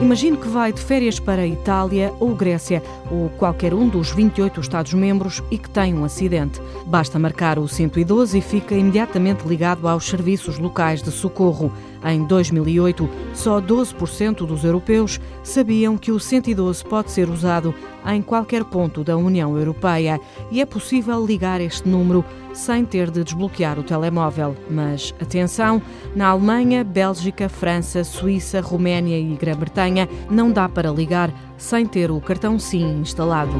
Imagine que vai de férias para Itália ou Grécia ou qualquer um dos 28 Estados-membros e que tem um acidente. Basta marcar o 112 e fica imediatamente ligado aos serviços locais de socorro. Em 2008, só 12% dos europeus sabiam que o 112 pode ser usado em qualquer ponto da União Europeia e é possível ligar este número sem ter de desbloquear o telemóvel. Mas atenção, na Alemanha, Bélgica, França, Suíça, Roménia e Grã-Bretanha não dá para ligar sem ter o cartão SIM instalado.